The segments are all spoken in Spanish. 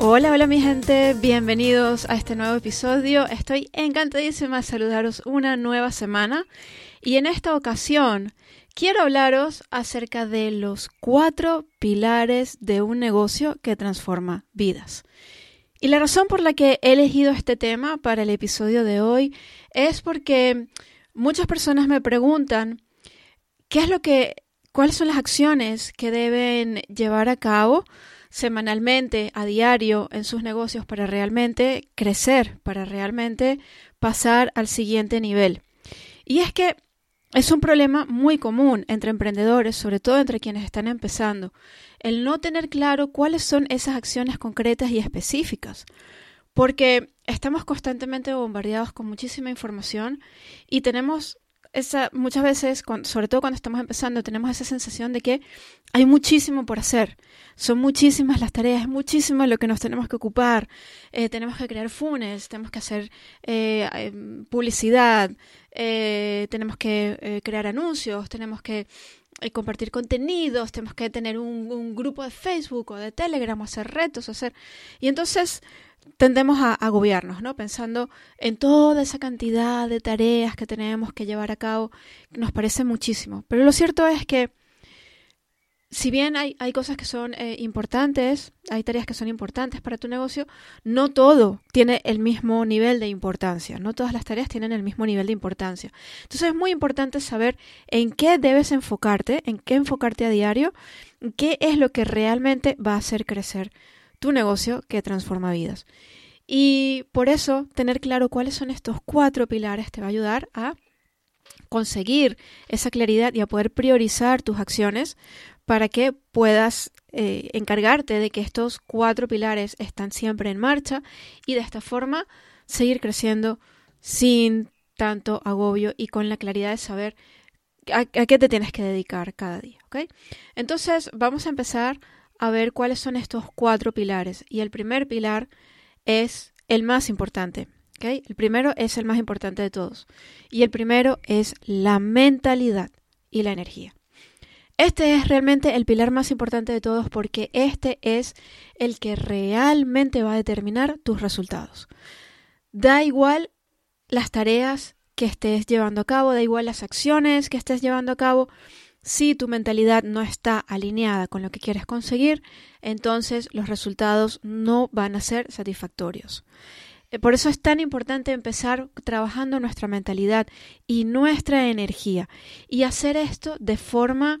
Hola, hola mi gente, bienvenidos a este nuevo episodio. Estoy encantadísima de saludaros una nueva semana y en esta ocasión quiero hablaros acerca de los cuatro pilares de un negocio que transforma vidas. Y la razón por la que he elegido este tema para el episodio de hoy es porque muchas personas me preguntan qué es lo que, cuáles son las acciones que deben llevar a cabo semanalmente, a diario, en sus negocios para realmente crecer, para realmente pasar al siguiente nivel. Y es que es un problema muy común entre emprendedores, sobre todo entre quienes están empezando, el no tener claro cuáles son esas acciones concretas y específicas, porque estamos constantemente bombardeados con muchísima información y tenemos esa, muchas veces, sobre todo cuando estamos empezando, tenemos esa sensación de que hay muchísimo por hacer. Son muchísimas las tareas, es muchísimo lo que nos tenemos que ocupar. Eh, tenemos que crear funes, tenemos que hacer eh, em, publicidad, eh, tenemos que crear anuncios, tenemos que compartir contenidos, tenemos que tener un, un, grupo de Facebook o de Telegram, hacer retos, hacer... Y entonces tendemos a agobiarnos, ¿no? Pensando en toda esa cantidad de tareas que tenemos que llevar a cabo, nos parece muchísimo. Pero lo cierto es que, si bien hay, hay cosas que son eh, importantes, hay tareas que son importantes para tu negocio, no todo tiene el mismo nivel de importancia, no todas las tareas tienen el mismo nivel de importancia. Entonces es muy importante saber en qué debes enfocarte, en qué enfocarte a diario, qué es lo que realmente va a hacer crecer tu negocio que transforma vidas. Y por eso tener claro cuáles son estos cuatro pilares te va a ayudar a conseguir esa claridad y a poder priorizar tus acciones para que puedas eh, encargarte de que estos cuatro pilares están siempre en marcha y de esta forma seguir creciendo sin tanto agobio y con la claridad de saber a, qué te tienes que dedicar cada día. Entonces vamos a empezar a ver cuáles son estos cuatro pilares. Y el primer pilar es el más importante. El primero es el más importante de todos. Y el primero es la mentalidad y la energía. Este es realmente el pilar más importante de todos porque este es el que realmente va a determinar tus resultados. Da igual las tareas que estés llevando a cabo, da igual las acciones que estés llevando a cabo, si tu mentalidad no está alineada con lo que quieres conseguir, entonces los resultados no van a ser satisfactorios. Eh, por eso es tan importante empezar trabajando nuestra mentalidad y nuestra energía y hacer esto de forma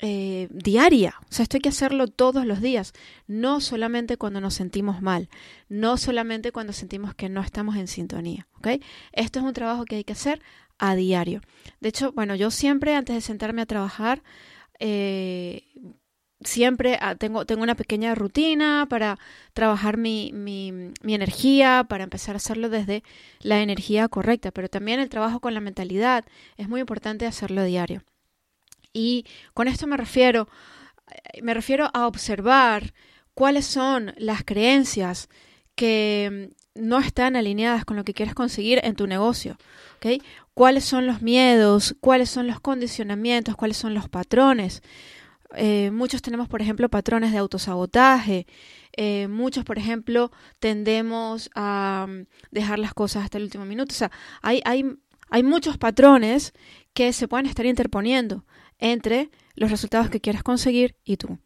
eh, diaria. O sea, esto hay que hacerlo todos los días, no solamente cuando nos sentimos mal, no solamente cuando sentimos que no estamos en sintonía. Esto es un trabajo que hay que hacer a diario. De hecho, bueno, yo siempre antes de sentarme a trabajar, eh, siempre ah, tengo, tengo una pequeña rutina para trabajar mi, mi, energía, para empezar a hacerlo desde la energía correcta, pero también el trabajo con la mentalidad es muy importante hacerlo diario. Y con esto me refiero, me refiero a observar cuáles son las creencias que no están alineadas con lo que quieres conseguir en tu negocio. ¿okay? ¿Cuáles son los miedos? ¿Cuáles son los condicionamientos? ¿Cuáles son los patrones? Eh, muchos tenemos, por ejemplo, patrones de autosabotaje. Eh, muchos, por ejemplo, tendemos a mm, dejar las cosas hasta el último minuto. O sea, hay, hay, hay muchos patrones que se pueden estar interponiendo entre los resultados que quieres conseguir y tú.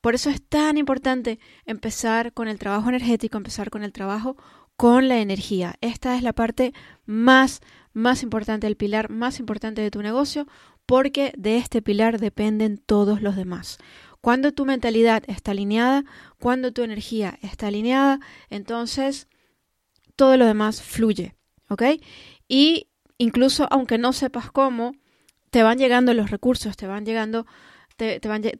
Por eso es tan importante empezar con el trabajo energético, empezar con el trabajo con la energía. Esta es la parte más, más importante, el pilar más importante de tu negocio, porque de este pilar dependen todos los demás. Cuando tu mentalidad está alineada, cuando tu energía está alineada, entonces todo lo demás fluye, ¿ok? Y incluso aunque no sepas cómo, te van llegando los recursos, te van llegando te,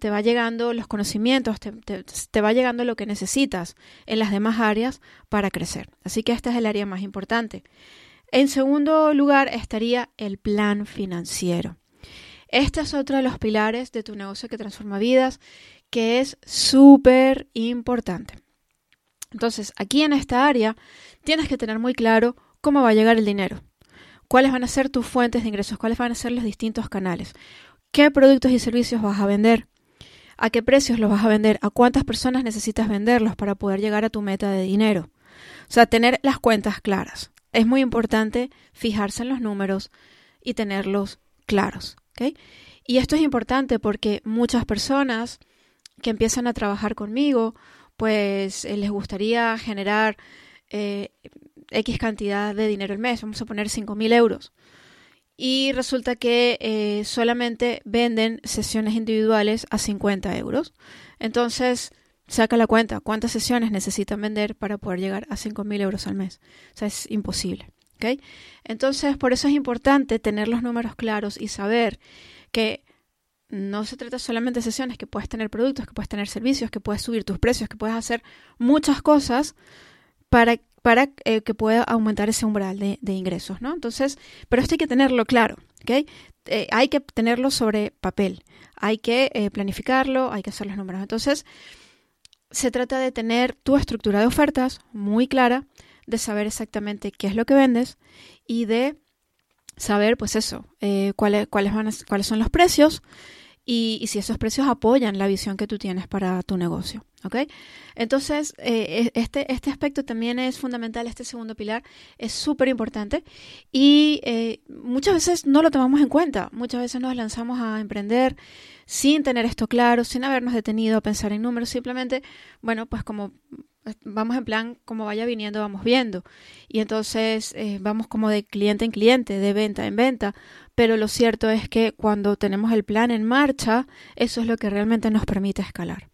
va llegando los conocimientos, te, te, va llegando lo que necesitas en las demás áreas para crecer. Así que este es el área más importante. En segundo lugar estaría el plan financiero. Este es otro de los pilares de tu negocio que transforma vidas, que es súper importante. Entonces, aquí en esta área tienes que tener muy claro cómo va a llegar el dinero, cuáles van a ser tus fuentes de ingresos, cuáles van a ser los distintos canales, qué productos y servicios vas a vender, a qué precios los vas a vender, a cuántas personas necesitas venderlos para poder llegar a tu meta de dinero. O sea, tener las cuentas claras. Es muy importante fijarse en los números y tenerlos claros. Y esto es importante porque muchas personas que empiezan a trabajar conmigo, pues eh, les gustaría generar eh, X cantidad de dinero al mes, vamos a poner 5.000 euros. Y resulta que eh, solamente venden sesiones individuales a 50 euros. Entonces, saca la cuenta, ¿cuántas sesiones necesitan vender para poder llegar a 5.000 euros al mes? O sea, es imposible. Entonces, por eso es importante tener los números claros y saber que no se trata solamente de sesiones, que puedes tener productos, que puedes tener servicios, que puedes subir tus precios, que puedes hacer muchas cosas para, para eh, que pueda aumentar ese umbral de, ingresos, ¿no? Entonces, pero esto hay que tenerlo claro, ¿ok? Eh, hay que tenerlo sobre papel, hay que eh, planificarlo, hay que hacer los números. Entonces, se trata de tener tu estructura de ofertas muy clara, de saber exactamente qué es lo que vendes y de saber, pues eso, cuáles, cuáles, van cuáles son los precios y, si esos precios apoyan la visión que tú tienes para tu negocio. ¿ok? Entonces, eh, e, este, este aspecto también es fundamental, este segundo pilar es súper importante y eh, muchas veces no lo tomamos en cuenta, muchas veces nos lanzamos a emprender sin tener esto claro, sin habernos detenido a pensar en números, simplemente, bueno, pues como vamos en plan como vaya viniendo, vamos viendo. Y entonces eh, vamos como de cliente en cliente, de venta en venta. Pero lo cierto es que cuando tenemos el plan en marcha, eso es lo que realmente nos permite escalar.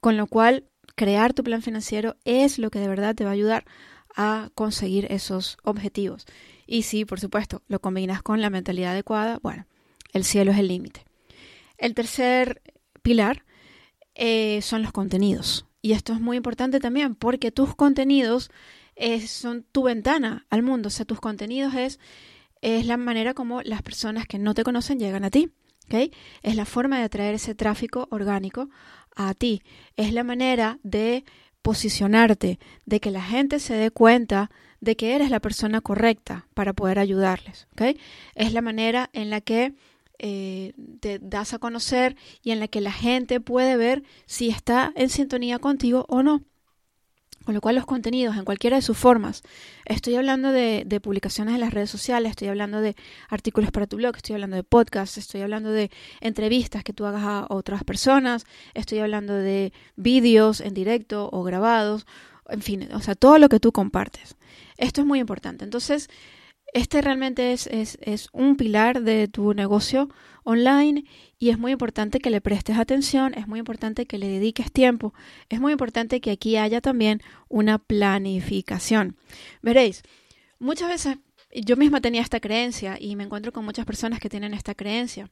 Con lo cual, crear tu plan financiero es lo que de verdad te va a ayudar a conseguir esos objetivos. Y si, por supuesto, lo combinas con la mentalidad adecuada, bueno, el cielo es el límite. El tercer pilar eh, son los contenidos. Y esto es muy importante también porque tus contenidos son tu ventana al mundo. O sea, tus contenidos es, es la manera como las personas que no te conocen llegan a ti. ¿okay? Es la forma de atraer ese tráfico orgánico a ti. Es la manera de posicionarte, de que la gente se dé cuenta de que eres la persona correcta para poder ayudarles. ¿okay? Es la manera en la que eh, te das a conocer y en la que la gente puede ver si está en sintonía contigo o no. Con lo cual los contenidos en cualquiera de sus formas, estoy hablando de, publicaciones en las redes sociales, estoy hablando de artículos para tu blog, estoy hablando de podcasts, estoy hablando de entrevistas que tú hagas a otras personas, estoy hablando de vídeos en directo o grabados, en fin, o sea, todo lo que tú compartes. Esto es muy importante. Entonces, este realmente es, es, un pilar de tu negocio online y es muy importante que le prestes atención, es muy importante que le dediques tiempo, es muy importante que aquí haya también una planificación. Veréis, muchas veces yo misma tenía esta creencia y me encuentro con muchas personas que tienen esta creencia.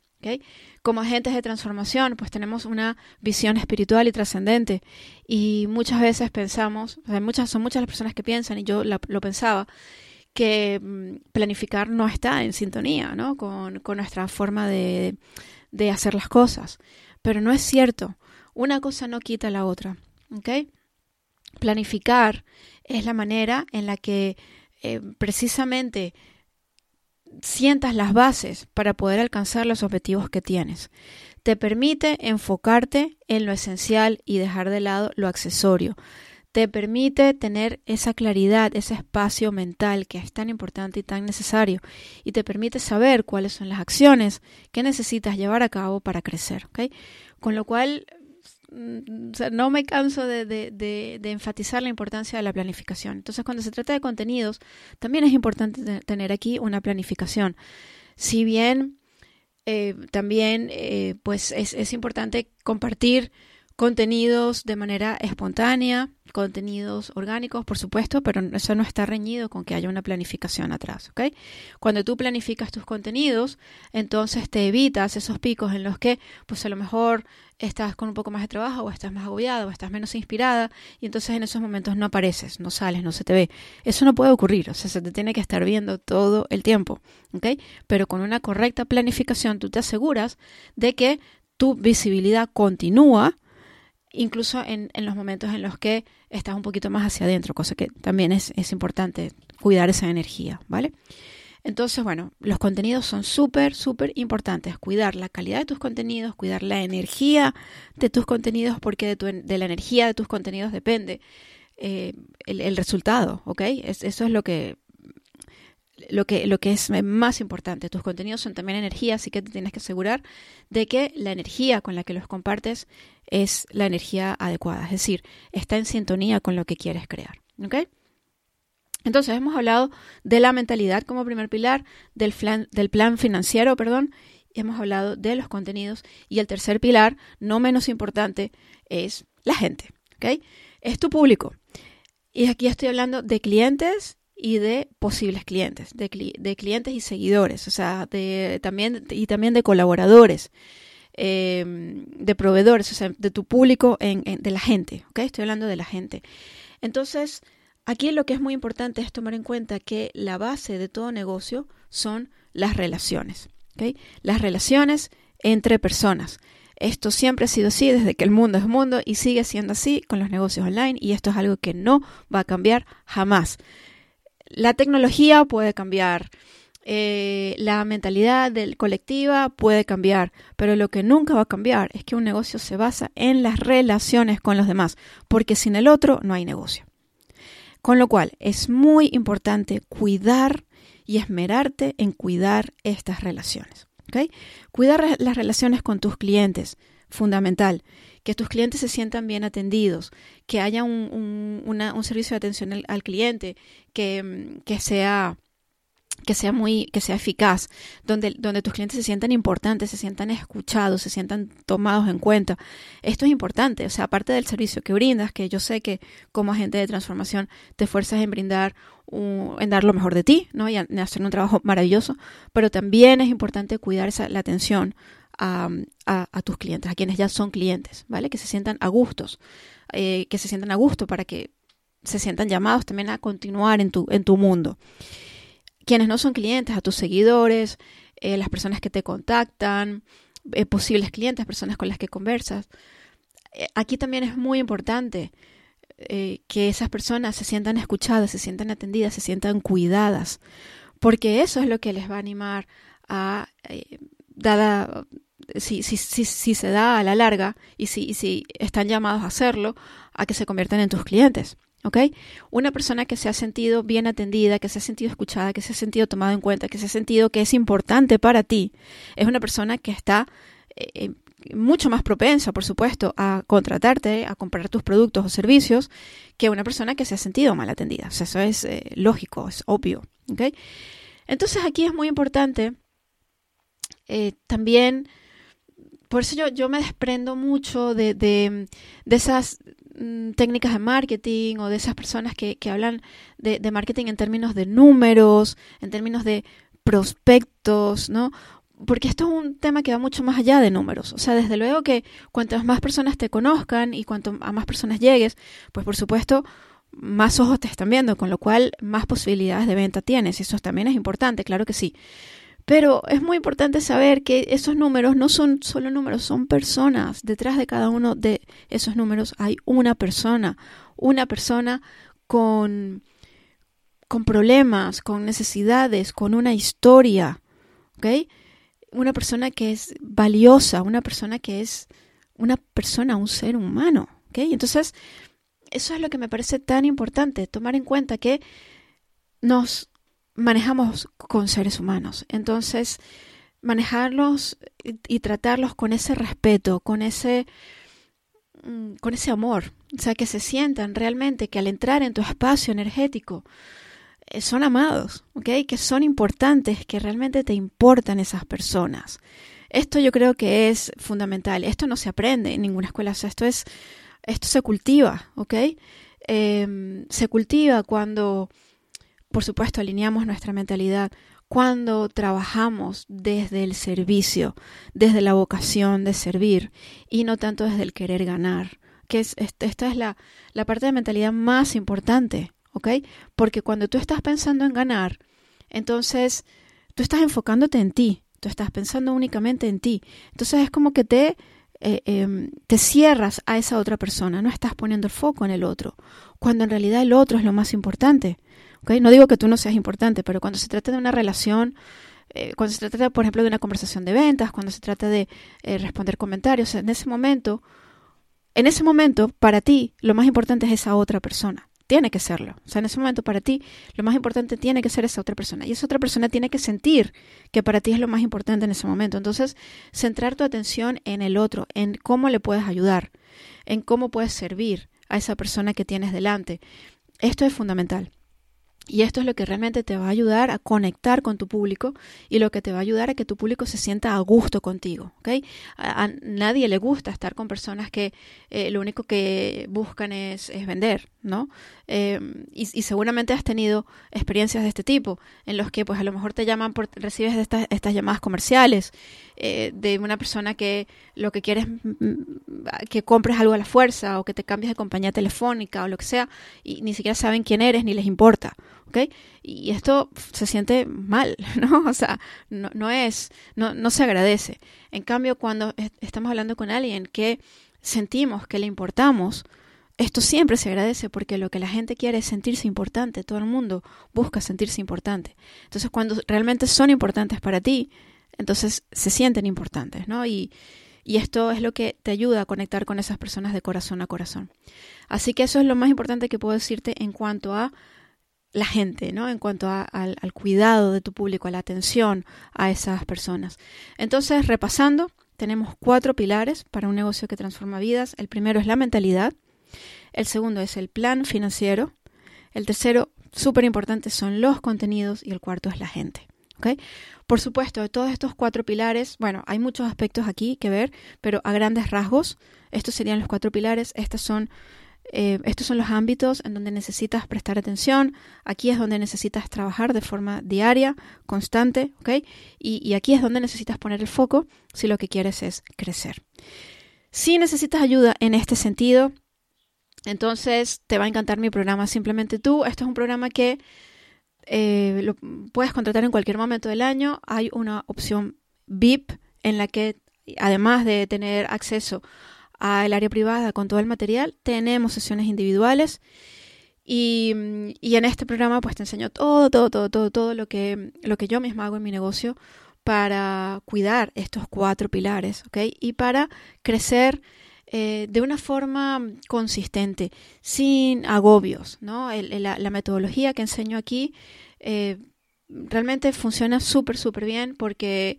Como agentes de transformación, pues tenemos una visión espiritual y trascendente y muchas veces pensamos, o muchas, son muchas las personas que piensan y yo lo pensaba, que mm, planificar no está en sintonía ¿no? con, nuestra forma de, hacer las cosas. Pero no es cierto. Una cosa no quita la otra. Planificar es la manera en la que eh, precisamente sientas las bases para poder alcanzar los objetivos que tienes. Te permite enfocarte en lo esencial y dejar de lado lo accesorio te permite tener esa claridad, ese espacio mental que es tan importante y tan necesario, y te permite saber cuáles son las acciones que necesitas llevar a cabo para crecer. Con lo cual, mm, no me canso de, enfatizar la importancia de la planificación. Entonces, cuando se trata de contenidos, también es importante tener aquí una planificación. Si bien eh, también eh, pues es, es importante compartir contenidos de manera espontánea, contenidos orgánicos, por supuesto, pero eso no está reñido con que haya una planificación atrás, ¿ok? Cuando tú planificas tus contenidos, entonces te evitas esos picos en los que, pues a lo mejor estás con un poco más de trabajo o estás más agobiada o estás menos inspirada y entonces en esos momentos no apareces, no sales, no se te ve. Eso no puede ocurrir, o sea, se te tiene que estar viendo todo el tiempo, ¿ok? Pero con una correcta planificación tú te aseguras de que tu visibilidad continúa, incluso en, los momentos en los que estás un poquito más hacia adentro, cosa que también es, es importante cuidar esa energía, ¿vale? Entonces, bueno, los contenidos son súper, súper importantes. Cuidar la calidad de tus contenidos, cuidar la energía de tus contenidos, porque de, de la energía de tus contenidos depende eh, el, resultado, ¿ok? eso es lo que, lo que, lo que es más importante. Tus contenidos son también energía, así que te tienes que asegurar de que la energía con la que los compartes es la energía adecuada, es decir, está en sintonía con lo que quieres crear, ¿ok? Entonces hemos hablado de la mentalidad como primer pilar, del plan, del plan financiero, perdón, y hemos hablado de los contenidos y el tercer pilar, no menos importante, es la gente, ¿ok? Es tu público. Y aquí estoy hablando de clientes y de posibles clientes, de, clientes y seguidores, o sea, de, también, y también de colaboradores, em, de proveedores, o sea, de tu público, en, de la gente, ¿ok? Estoy hablando de la gente. Entonces, Aquí lo que es muy importante es tomar en cuenta que la base de todo negocio son las relaciones. Las relaciones entre personas. Esto siempre ha sido así desde que el mundo es mundo y sigue siendo así con los negocios online y esto es algo que no va a cambiar jamás. La tecnología puede cambiar, eh, la mentalidad del colectiva puede cambiar, pero lo que nunca va a cambiar es que un negocio se basa en las relaciones con los demás, porque sin el otro no hay negocio. Con lo cual es muy importante cuidar y esmerarte en cuidar estas relaciones. Cuidar las relaciones con tus clientes, fundamental. Que tus clientes se sientan bien atendidos, que haya un, servicio de atención al, cliente que, que sea que sea muy, que sea eficaz, donde, donde tus clientes se sientan importantes, se sientan escuchados, se sientan tomados en cuenta. Esto es importante, o sea, aparte del servicio que brindas, que yo sé que como agente de transformación te esfuerzas en brindar, en dar lo mejor de ti, ¿no? Y en hacer un trabajo maravilloso, pero también es importante cuidar esa, la atención a, tus clientes, a quienes ya son clientes, ¿vale? Que se sientan a gustos, eh, que se sientan a gusto para que se sientan llamados también a continuar en tu, en tu mundo quienes no son clientes, a tus seguidores, eh, las personas que te contactan, eh, posibles clientes, personas con las que conversas. Aquí también es muy importante que esas personas se sientan escuchadas, se sientan atendidas, se sientan cuidadas, porque eso es lo que les va a animar a, dada, si, si, si, si, se da a la larga y si, si están llamados a hacerlo, a que se conviertan en tus clientes. ¿Ok? Una persona que se ha sentido bien atendida, que se ha sentido escuchada, que se ha sentido tomada en cuenta, que se ha sentido que es importante para ti, es una persona que está eh, eh, mucho más propensa, por supuesto, a contratarte, a comprar tus productos o servicios, que una persona que se ha sentido mal atendida. O sea, eso es eh, lógico, es obvio. ¿Ok? Entonces aquí es muy importante también por eso yo, yo me desprendo mucho de, de, de, esas Mm, técnicas de marketing o de esas personas que, que hablan de, de, marketing en términos de números, en términos de prospectos, ¿no? Porque esto es un tema que va mucho más allá de números. O sea, desde luego que cuantas más personas te conozcan y cuanto a más personas llegues, pues por supuesto más ojos te están viendo, con lo cual más posibilidades de venta tienes. Y eso también es importante, claro que sí. Pero es muy importante saber que esos números no son solo números, son personas. Detrás de cada uno de esos números hay una persona, una persona con, con problemas, con necesidades, con una historia, ¿ok? Una persona que es valiosa, una persona que es una persona, un ser humano, ¿ok? Entonces, eso es lo que me parece tan importante, tomar en cuenta que nos manejamos con seres humanos. Entonces, manejarlos y, tratarlos con ese respeto, con ese, mm, con ese amor. O sea, que se sientan realmente que al entrar en tu espacio energético eh, son amados, ¿ok? Que son importantes, que realmente te importan esas personas. Esto yo creo que es fundamental. Esto no se aprende en ninguna escuela. esto es, esto se cultiva, ¿ok? Em, se cultiva cuando, por supuesto, alineamos nuestra mentalidad, cuando trabajamos desde el servicio, desde la vocación de servir y no tanto desde el querer ganar, que es, esta es la, la parte de mentalidad más importante, ¿ok? Porque cuando tú estás pensando en ganar, entonces tú estás enfocándote en ti, tú estás pensando únicamente en ti. Entonces es como que te, eh, em, te cierras a esa otra persona, no estás poniendo el foco en el otro, cuando en realidad el otro es lo más importante. ¿Okay? No digo que tú no seas importante, pero cuando se trata de una relación, eh, cuando se trata, por ejemplo, de una conversación de ventas, cuando se trata de eh, responder comentarios, en ese momento, en ese momento, para ti, lo más importante es esa otra persona tiene que serlo. O sea, en ese momento para ti lo más importante tiene que ser esa otra persona. Y esa otra persona tiene que sentir que para ti es lo más importante en ese momento. Entonces, centrar tu atención en el otro, en cómo le puedes ayudar, en cómo puedes servir a esa persona que tienes delante. Esto es fundamental. Y esto es lo que realmente te va a ayudar a conectar con tu público y lo que te va a ayudar a que tu público se sienta a gusto contigo. A, nadie le gusta estar con personas que eh, lo único que buscan es, vender, ¿no? Em, y, seguramente has tenido experiencias de este tipo, en los que pues a lo mejor te llaman, por, recibes estas llamadas comerciales eh, de una persona que lo que quiere es mm, mm, que compres algo a la fuerza o que te cambies de compañía telefónica o lo que sea, y ni siquiera saben quién eres ni les importa. ¿ok? Y esto se siente mal, ¿no? O sea, no, no es, no, no se agradece. En cambio, cuando estamos hablando con alguien que sentimos que le importamos, esto siempre se agradece porque lo que la gente quiere es sentirse importante, todo el mundo busca sentirse importante. Entonces, cuando realmente son importantes para ti, entonces se sienten importantes, ¿no? Y, y esto es lo que te ayuda a conectar con esas personas de corazón a corazón. Así que eso es lo más importante que puedo decirte en cuanto a la gente, ¿no? En cuanto al, al cuidado de tu público, a la atención a esas personas. Entonces, repasando, tenemos cuatro pilares para un negocio que transforma vidas. El primero es la mentalidad. El segundo es el plan financiero. El tercero, súper importante, son los contenidos. Y el cuarto es la gente. Por supuesto, de todos estos cuatro pilares, bueno, hay muchos aspectos aquí que ver, pero a grandes rasgos, estos serían los cuatro pilares. Estas son eh, estos son los ámbitos en donde necesitas prestar atención. Aquí es donde necesitas trabajar de forma diaria, constante, ¿ok? Y, y, aquí es donde necesitas poner el foco si lo que quieres es crecer. Si necesitas ayuda en este sentido, entonces te va a encantar mi programa Simplemente tú. Esto es un programa que eh, lo puedes contratar en cualquier momento del año. Hay una opción VIP en la que, además de tener acceso al área privada con todo el material. Tenemos sesiones individuales y, y, en este programa pues te enseño todo, todo, todo, todo, todo lo que, lo que yo misma hago en mi negocio para cuidar estos cuatro pilares, ¿ok? Y para crecer eh, de una forma consistente, sin agobios, ¿no? la, la, metodología que enseño aquí eh, realmente funciona súper, súper bien porque,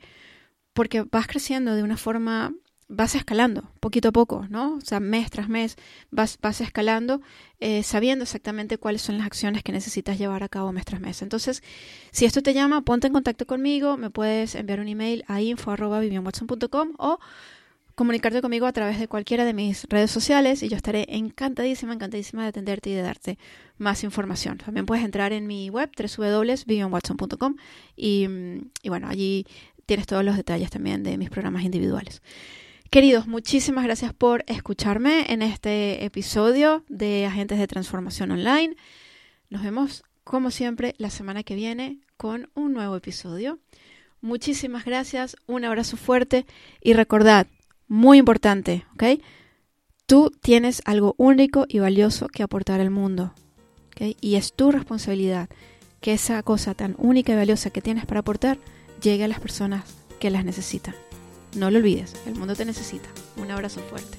porque vas creciendo de una forma vas escalando poquito a poco, ¿no? O sea, mes tras mes vas, vas escalando eh, sabiendo exactamente cuáles son las acciones que necesitas llevar a cabo mes tras mes. Entonces, si esto te llama, ponte en contacto conmigo, me puedes enviar un email a info.vivianwatson.com o comunicarte conmigo a través de cualquiera de mis redes sociales y yo estaré encantadísima, encantadísima de atenderte y de darte más información. También puedes entrar en mi web www.vivianwatson.com y, y bueno, allí tienes todos los detalles también de mis programas individuales. Queridos, muchísimas gracias por escucharme en este episodio de Agentes de Transformación Online. Nos vemos, como siempre, la semana que viene con un nuevo episodio. Muchísimas gracias, un abrazo fuerte y recordad, muy importante, ¿ok? Tú tienes algo único y valioso que aportar al mundo, ¿ok? Y es tu responsabilidad que esa cosa tan única y valiosa que tienes para aportar llegue a las personas que las necesitan. No lo olvides, el mundo te necesita. Un abrazo fuerte.